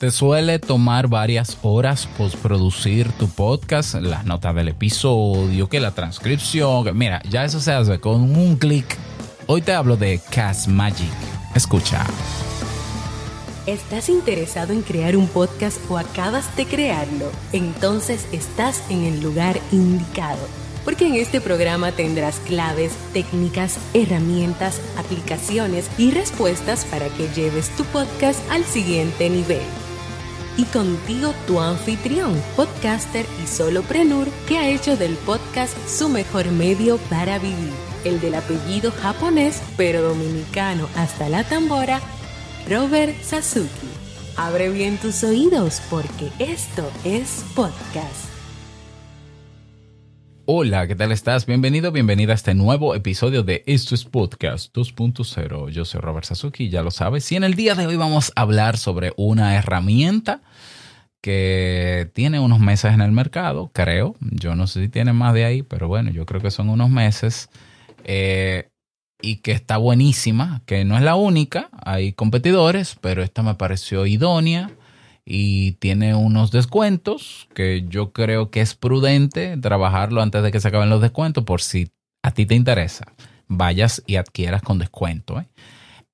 Te suele tomar varias horas postproducir tu podcast, las notas del episodio, que la transcripción. Mira, ya eso se hace con un clic. Hoy te hablo de Cast Magic. Escucha. ¿Estás interesado en crear un podcast o acabas de crearlo? Entonces estás en el lugar indicado porque en este programa tendrás claves, técnicas, herramientas, aplicaciones y respuestas para que lleves tu podcast al siguiente nivel. Y contigo tu anfitrión, podcaster y soloprenur que ha hecho del podcast su mejor medio para vivir, el del apellido japonés pero dominicano hasta la tambora, Robert Sasuki. Abre bien tus oídos porque esto es podcast. Hola, ¿qué tal estás? Bienvenido, bienvenida a este nuevo episodio de Esto es Podcast 2.0. Yo soy Robert Sasuki, ya lo sabes. Y en el día de hoy vamos a hablar sobre una herramienta que tiene unos meses en el mercado, creo. Yo no sé si tiene más de ahí, pero bueno, yo creo que son unos meses. Eh, y que está buenísima, que no es la única, hay competidores, pero esta me pareció idónea y tiene unos descuentos que yo creo que es prudente trabajarlo antes de que se acaben los descuentos por si a ti te interesa. Vayas y adquieras con descuento. ¿eh?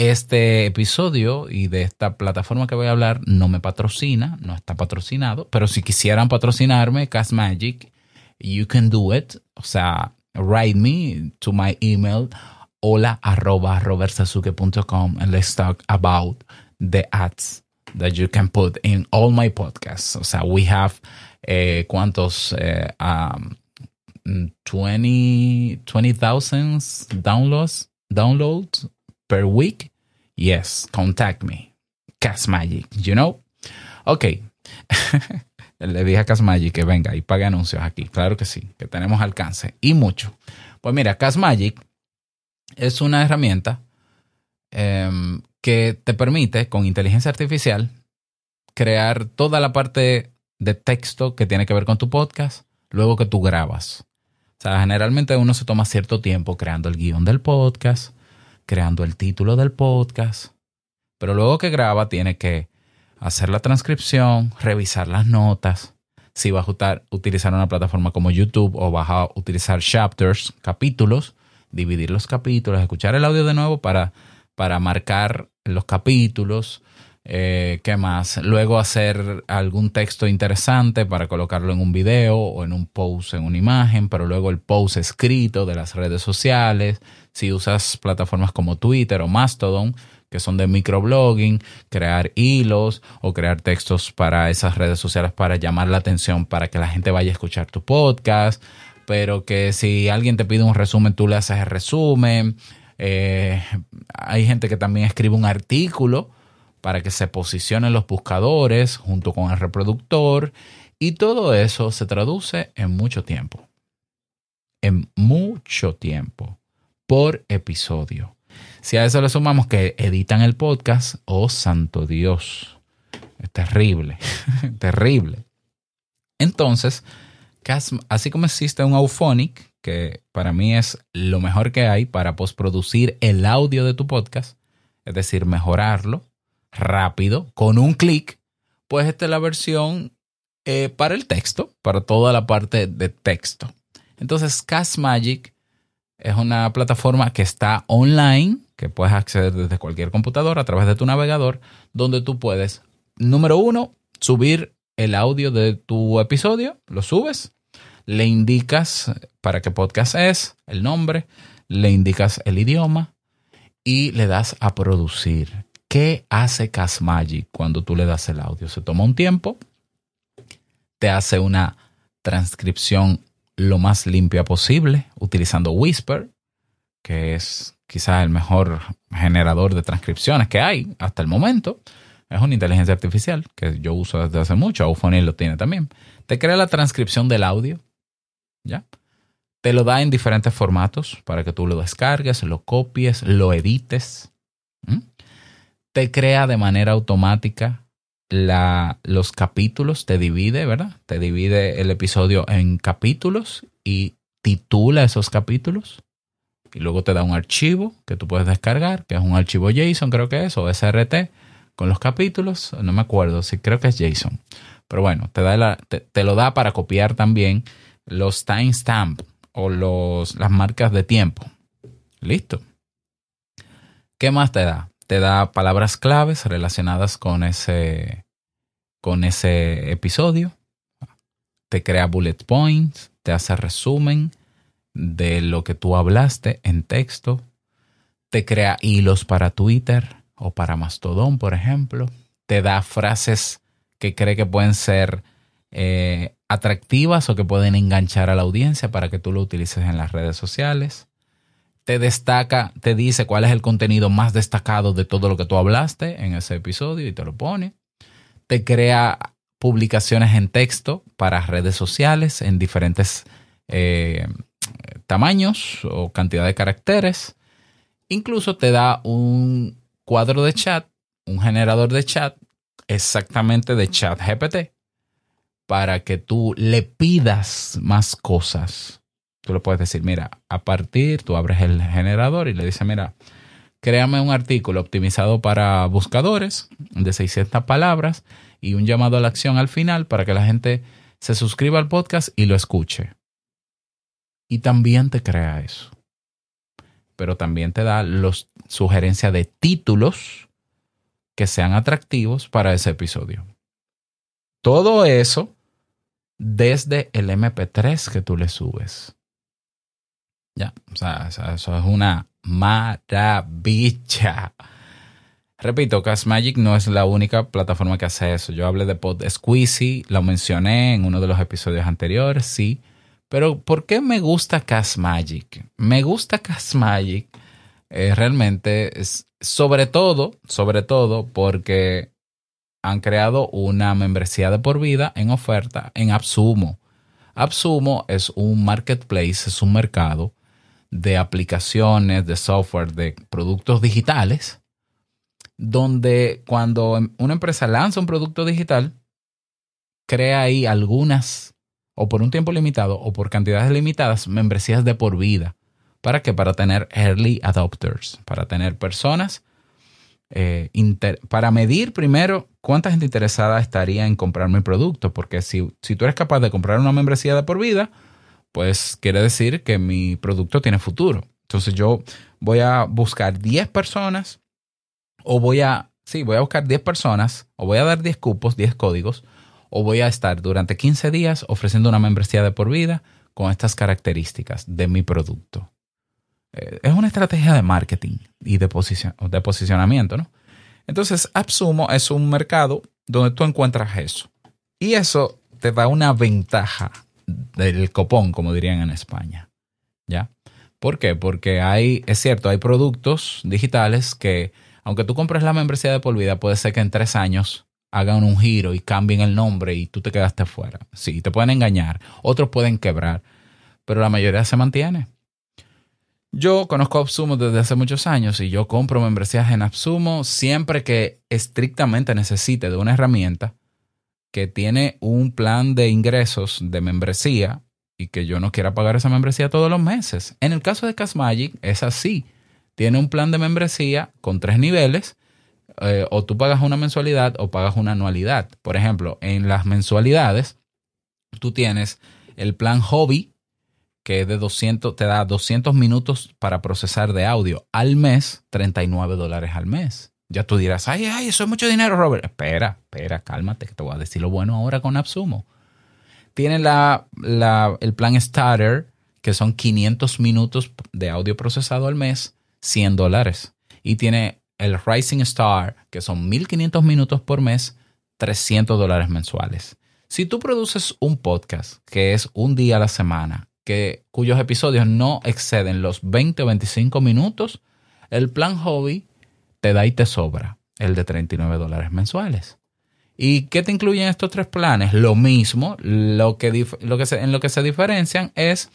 Este episodio y de esta plataforma que voy a hablar no me patrocina, no está patrocinado, pero si quisieran patrocinarme, Cast Magic, you can do it. O sea, write me to my email hola arroba robertsasuke.com and let's talk about the ads that you can put in all my podcasts. O sea, we have eh, cuántos eh, um, 20 20,000 downloads downloads per week. Yes, contact me. Cast Magic, you know? Ok. Le dije a Cast Magic que venga y pague anuncios aquí. Claro que sí, que tenemos alcance y mucho. Pues mira, Cast Magic es una herramienta um, que te permite con inteligencia artificial crear toda la parte de texto que tiene que ver con tu podcast luego que tú grabas. O sea, generalmente uno se toma cierto tiempo creando el guion del podcast, creando el título del podcast, pero luego que graba tiene que hacer la transcripción, revisar las notas, si vas a utilizar una plataforma como YouTube o vas a utilizar chapters, capítulos, dividir los capítulos, escuchar el audio de nuevo para para marcar los capítulos. Eh, ¿Qué más? Luego hacer algún texto interesante para colocarlo en un video o en un post, en una imagen, pero luego el post escrito de las redes sociales. Si usas plataformas como Twitter o Mastodon, que son de microblogging, crear hilos o crear textos para esas redes sociales para llamar la atención, para que la gente vaya a escuchar tu podcast. Pero que si alguien te pide un resumen, tú le haces el resumen eh, hay gente que también escribe un artículo para que se posicionen los buscadores junto con el reproductor y todo eso se traduce en mucho tiempo. En mucho tiempo por episodio. Si a eso le sumamos que editan el podcast, oh santo Dios, es terrible, terrible. Entonces, así como existe un Auphonic, que para mí es lo mejor que hay para postproducir el audio de tu podcast, es decir, mejorarlo rápido con un clic, pues esta es la versión eh, para el texto, para toda la parte de texto. Entonces, Cast Magic es una plataforma que está online, que puedes acceder desde cualquier computadora a través de tu navegador, donde tú puedes, número uno, subir el audio de tu episodio, lo subes, le indicas para qué podcast es, el nombre, le indicas el idioma y le das a producir. ¿Qué hace Casmagic cuando tú le das el audio? Se toma un tiempo, te hace una transcripción lo más limpia posible utilizando Whisper, que es quizás el mejor generador de transcripciones que hay hasta el momento. Es una inteligencia artificial que yo uso desde hace mucho. Auphonic lo tiene también. Te crea la transcripción del audio ¿ya? Te lo da en diferentes formatos para que tú lo descargues, lo copies, lo edites. Te crea de manera automática la, los capítulos, te divide, ¿verdad? Te divide el episodio en capítulos y titula esos capítulos. Y luego te da un archivo que tú puedes descargar, que es un archivo JSON, creo que es, o SRT, con los capítulos. No me acuerdo si creo que es Jason. Pero bueno, te, da te, lo da para copiar también los timestamp o los, las marcas de tiempo. Listo. ¿Qué más te da? Te da palabras claves relacionadas con ese, con ese episodio. Te crea bullet points, te hace resumen de lo que tú hablaste en texto. Te crea hilos para Twitter o para Mastodon, por ejemplo. Te da frases que cree que pueden ser eh, atractivas o que pueden enganchar a la audiencia para que tú lo utilices en las redes sociales te destaca, te dice cuál es el contenido más destacado de todo lo que tú hablaste en ese episodio y te lo pone. Te crea publicaciones en texto para redes sociales en diferentes eh, tamaños o cantidad de caracteres. Incluso te da un cuadro de chat, un generador de chat exactamente de chat GPT para que tú le pidas más cosas Tú le puedes decir, mira, a partir, tú abres el generador y le dices, mira, créame un artículo optimizado para buscadores de 600 palabras y un llamado a la acción al final para que la gente se suscriba al podcast y lo escuche. Y también te crea eso. Pero también te da los sugerencias de títulos que sean atractivos para ese episodio. Todo eso desde el MP3 que tú le subes. Ya, o sea, eso es una maravilla. Repito, Magic no es la única plataforma que hace eso. Yo hablé de Pod Squeezy, lo mencioné en uno de los episodios anteriores, sí. Pero ¿por qué me gusta Magic? Me gusta Casmagic eh, realmente, es, sobre todo, sobre todo porque han creado una membresía de por vida en oferta en Absumo. Absumo es un marketplace, es un mercado de aplicaciones, de software, de productos digitales, donde cuando em, una empresa lanza un producto digital, crea ahí algunas, o por un tiempo limitado, o por cantidades limitadas, membresías de por vida. ¿Para qué? Para tener early adopters, para tener personas, eh, para medir primero cuánta gente interesada estaría en comprar mi producto, porque si, si tú eres capaz de comprar una membresía de por vida, pues quiere decir que mi producto tiene futuro. Entonces yo voy a buscar 10 personas o voy a, sí, voy a buscar 10 personas o voy a dar 10 cupos, 10 códigos o voy a estar durante 15 días ofreciendo una membresía de por vida con estas características de mi producto. Eh, es una estrategia de marketing y de, de posicionamiento, ¿no? Entonces, AppSumo es un mercado donde tú encuentras eso. Y eso te da una ventaja del copón, como dirían en España. ¿Ya? ¿Por qué? Porque hay, es cierto, hay productos digitales que, aunque tú compres la membresía de por vida, puede ser que en tres años hagan un giro y cambien el nombre y tú te quedaste fuera. Sí, te pueden engañar, otros pueden quebrar, pero la mayoría se mantiene. Yo conozco Absumo desde hace muchos años y yo compro membresías en Absumo siempre que estrictamente necesite de una herramienta que tiene un plan de ingresos de membresía y que yo no quiera pagar esa membresía todos los meses. En el caso de Casmagic es así. Tiene un plan de membresía con tres niveles. Eh, o tú pagas una mensualidad o pagas una anualidad. Por ejemplo, en las mensualidades, tú tienes el plan hobby, que es de 200, te da 200 minutos para procesar de audio al mes, 39 dólares al mes. Ya tú dirás, ay, ay, eso es mucho dinero, Robert. Espera, espera, cálmate, que te voy a decir lo bueno ahora con AppSumo. Tiene la, el plan Starter, que son 500 minutos de audio procesado al mes, 100 dólares. Y tiene el Rising Star, que son 1500 minutos por mes, 300 dólares mensuales. Si tú produces un podcast que es un día a la semana, que, cuyos episodios no exceden los 20 o 25 minutos, el plan hobby te da y te sobra el de 39 dólares mensuales. ¿Y qué te incluyen estos tres planes? Lo mismo, lo que, lo que en lo que se diferencian es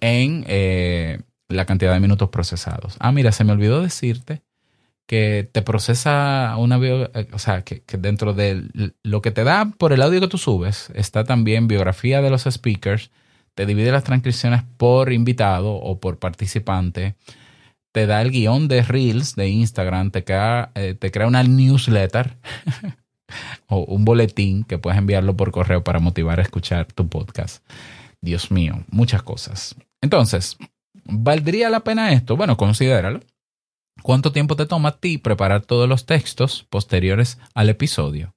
en eh, la cantidad de minutos procesados. Ah, mira, se me olvidó decirte que te procesa una eh, o sea, que, que, dentro de lo que te da por el audio que tú subes, está también biografía de los speakers, te divide las transcripciones por invitado o por participante, te da el guion de Reels de Instagram, te crea, eh, te crea una newsletter o un boletín que puedes enviarlo por correo para motivar a escuchar tu podcast. Dios mío, muchas cosas. Entonces, ¿valdría la pena esto? Bueno, considéralo. ¿Cuánto tiempo te toma a ti preparar todos los textos posteriores al episodio?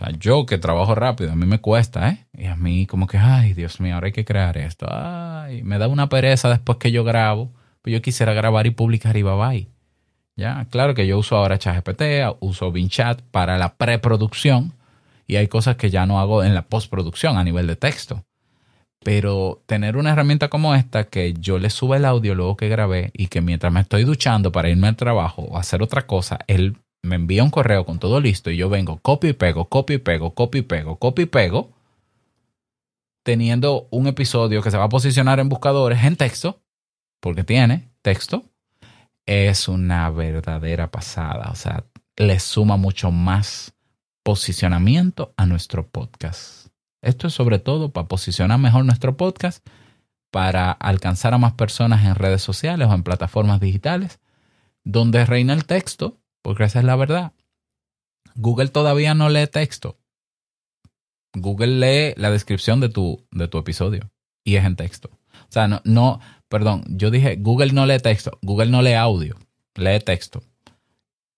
Sea, yo que trabajo rápido, a mí me cuesta, ¿eh? Y a mí como que, ay, Dios mío, ahora hay que crear esto. Ay, me da una pereza después que yo grabo. Pues yo quisiera grabar y publicar y bye bye. Ya, claro que yo uso ahora ChatGPT, uso VinChat para la preproducción y hay cosas que ya no hago en la postproducción a nivel de texto. Pero tener una herramienta como esta que yo le suba el audio luego que grabé y que mientras me estoy duchando para irme al trabajo o hacer otra cosa, él me envía un correo con todo listo y yo vengo, copio y pego, copio y pego, copio y pego, copio y pego, teniendo un episodio que se va a posicionar en buscadores en texto, porque tiene texto, es una verdadera pasada. O sea, le suma mucho más posicionamiento a nuestro podcast. Esto es sobre todo para posicionar mejor nuestro podcast, para alcanzar a más personas en redes sociales o en plataformas digitales, donde reina el texto, porque esa es la verdad. Google todavía no lee texto. Google lee la descripción de tu, de tu episodio y es en texto. O sea, no, no, perdón, yo dije Google no lee texto, Google no lee audio, lee texto.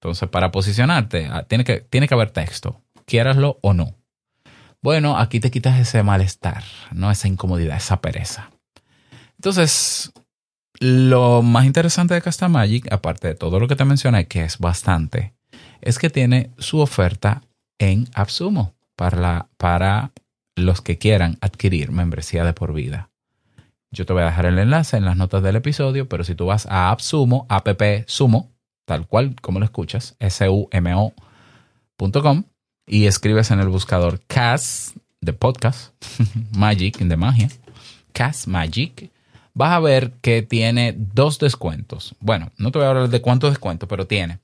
Entonces, para posicionarte, ah, tiene que, tiene que haber texto, quieraslo o no. Bueno, aquí te quitas ese malestar, ¿no? Esa incomodidad, esa pereza. Entonces, lo más interesante de Castamagic, aparte de todo lo que te mencioné, que es bastante, es que tiene su oferta en Absumo para, para los que quieran adquirir membresía de por vida. Yo te voy a dejar el enlace en las notas del episodio, pero si tú vas a AppSumo, app sumo, tal cual como lo escuchas, S-U-M-O.com, y escribes en el buscador CAS de podcast, Magic de magia, CAS Magic, vas a ver que tiene dos descuentos. Bueno, no te voy a hablar de cuántos descuentos, pero tiene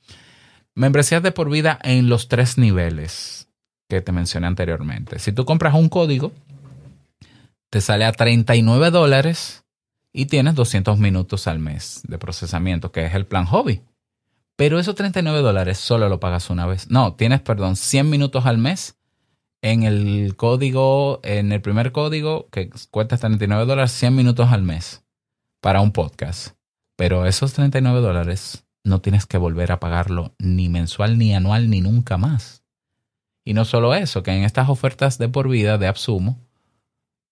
membresías de por vida en los tres niveles que te mencioné anteriormente. Si tú compras un código, te sale a 39 dólares y tienes 200 minutos al mes de procesamiento, que es el plan hobby. Pero esos 39 dólares solo lo pagas una vez. No, tienes, perdón, 100 minutos al mes en el código, en el primer código que cuesta 39 dólares, 100 minutos al mes para un podcast. Pero esos 39 dólares no tienes que volver a pagarlo ni mensual, ni anual, ni nunca más. Y no solo eso, que en estas ofertas de por vida de Absumo,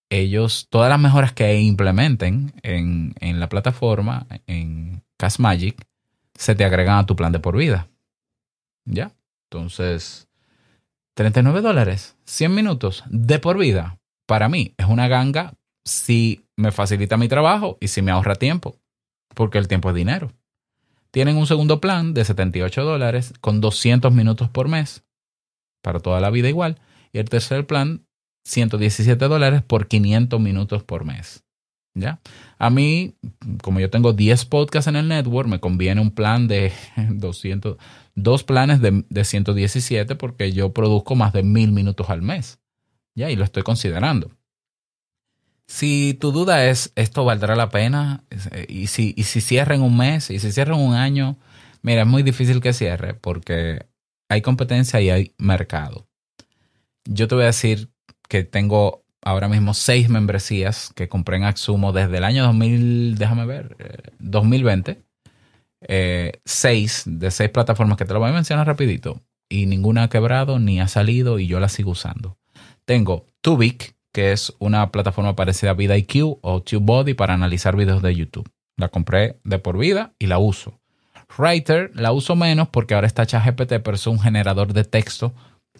ellos, todas las mejoras que implementen en, en la plataforma, en Magic se te agregan a tu plan de por vida. ¿Ya? Entonces, 39 dólares, 100 minutos de por vida. Para mí es una ganga si me facilita mi trabajo y si me ahorra tiempo, porque el tiempo es dinero. Tienen un segundo plan de 78 dólares con 200 minutos por mes, para toda la vida igual. Y el tercer plan, 117 dólares por 500 minutos por mes. ¿Ya? A mí, como yo tengo 10 podcasts en el network, me conviene un plan de 200, dos planes de, de 117 porque yo produzco más de mil minutos al mes. ¿Ya? Y lo estoy considerando. Si tu duda es, ¿esto valdrá la pena? Y si, y si cierra en un mes, y si cierra en un año, mira, es muy difícil que cierre porque hay competencia y hay mercado. Yo te voy a decir que tengo ahora mismo seis membresías que compré en Axumo desde el año 2000, déjame ver, 2020. Eh, eh, seis de seis plataformas que te lo voy a mencionar rapidito y ninguna ha quebrado ni ha salido y yo la sigo usando. Tengo Tubic, que es una plataforma parecida a VidaIQ o TubeBuddy para analizar videos de YouTube. La compré de por vida y la uso. Writer la uso menos porque ahora está ChatGPT, pero es un generador de texto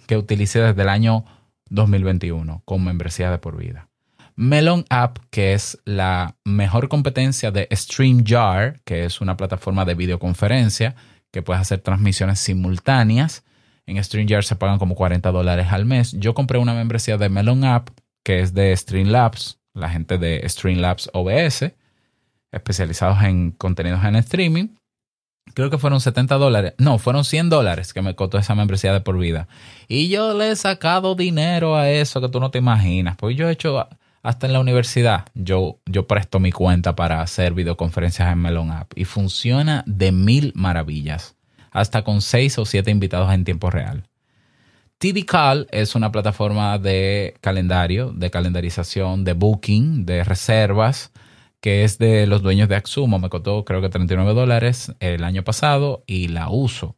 que utilicé desde el año 2021 con membresía de por vida. Melon App, que es la mejor competencia de StreamYard, que es una plataforma de videoconferencia que puedes hacer transmisiones simultáneas. En StreamYard se pagan como 40 dólares al mes. Yo compré una membresía de Melon App, que es de Streamlabs, la gente de Streamlabs OBS, especializados en contenidos en streaming creo que fueron 70 dólares, no, fueron 100 dólares que me costó esa membresía de por vida. Y yo le he sacado dinero a eso que tú no te imaginas. Pues yo he hecho Hasta en la universidad yo, yo presto mi cuenta para hacer videoconferencias en Melon App y funciona de mil maravillas, hasta con seis o siete invitados en tiempo real. TDCal es una plataforma de calendario, de calendarización, de booking, de reservas, que es de los dueños de Axumo. Me costó creo que 39 dólares el año pasado y la uso.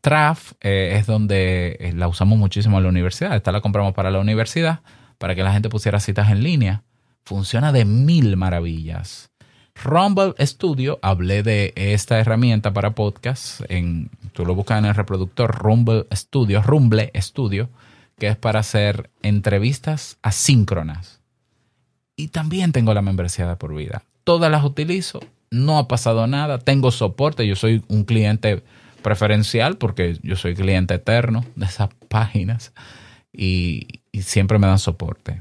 Traf eh, es donde eh, la usamos muchísimo en la universidad. Esta la compramos para la universidad, para que la gente pusiera citas en línea. Funciona de mil maravillas. Rumble Studio, hablé de esta herramienta para podcast. En, tú lo buscas en el reproductor Rumble Studio, Rumble Studio, que es para hacer entrevistas asíncronas. Y también tengo la membresía de por vida. Todas las utilizo, no ha pasado nada, tengo soporte, yo soy un cliente preferencial porque yo soy cliente eterno de esas páginas y, siempre me dan soporte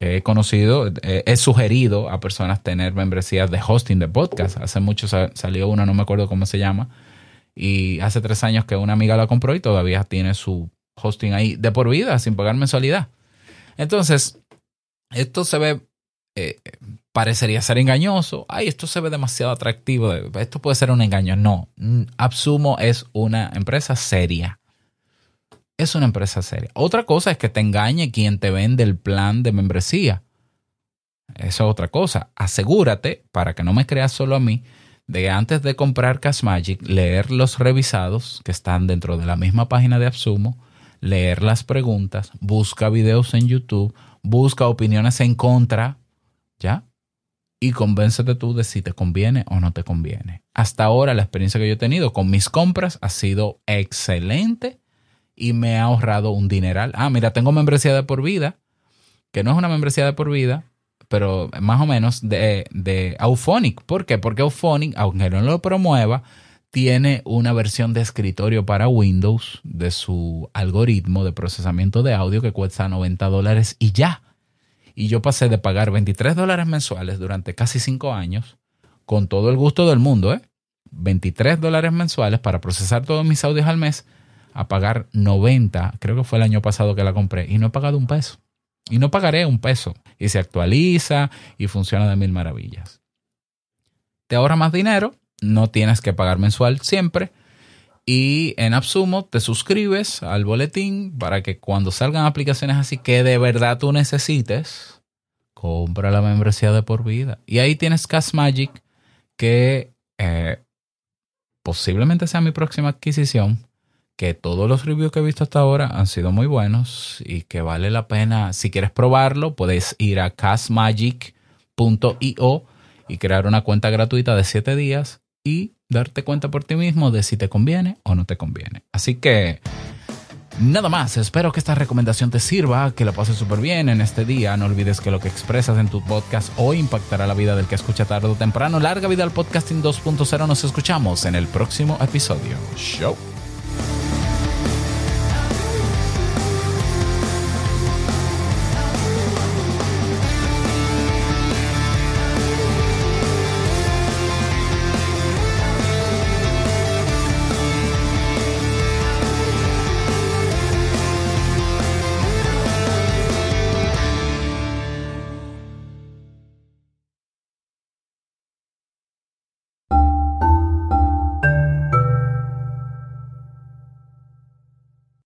he conocido, he sugerido a personas tener membresías de hosting de podcast. Hace mucho salió una, no me acuerdo cómo se llama, y hace tres años que una amiga la compró y todavía tiene su hosting ahí de por vida, sin pagar mensualidad. Entonces, esto se ve, eh, parecería ser engañoso. Ay, esto se ve demasiado atractivo. Esto puede ser un engaño. No, Absumo es una empresa seria es una empresa seria. Otra cosa es que te engañe quien te vende el plan de membresía. Eso es otra cosa. Asegúrate, para que no me creas solo a mí, de antes de comprar Magic, leer los revisados que están dentro de la misma página de Absumo, leer las preguntas, busca videos en YouTube, busca opiniones en contra, ¿ya? Y convéncete tú de si te conviene o no te conviene. Hasta ahora la experiencia que yo he tenido con mis compras ha sido excelente y me ha ahorrado un dineral. Ah, mira, tengo membresía de por vida, que no es una membresía de por vida, pero más o menos de, de Auphonic. ¿Por qué? Porque Auphonic, aunque no lo promueva, tiene una versión de escritorio para Windows de su algoritmo de procesamiento de audio que cuesta 90 dólares y ya. Y yo pasé de pagar 23 dólares mensuales durante casi 5 años, con todo el gusto del mundo, ¿eh? 23 dólares mensuales para procesar todos mis audios al mes a pagar 90, creo que fue el año pasado que la compré, y no he pagado un peso. Y no pagaré un peso. Y se actualiza y funciona de mil maravillas. Te ahorra más dinero, no tienes que pagar mensual siempre. Y en Absumo te suscribes al boletín para que cuando salgan aplicaciones así que de verdad tú necesites, compra la membresía de por vida. Y ahí tienes Cash Magic, que eh, posiblemente sea mi próxima adquisición que todos los reviews que he visto hasta ahora han sido muy buenos y que vale la pena, si quieres probarlo, puedes ir a castmagic.io y crear una cuenta gratuita de 7 días y darte cuenta por ti mismo de si te conviene o no te conviene. Así que nada más, espero que esta recomendación te sirva, que la pases súper bien en este día. No olvides que lo que expresas en tu podcast hoy impactará la vida del que escucha tarde o temprano. Larga vida al podcasting 2.0. Nos escuchamos en el próximo episodio. Show.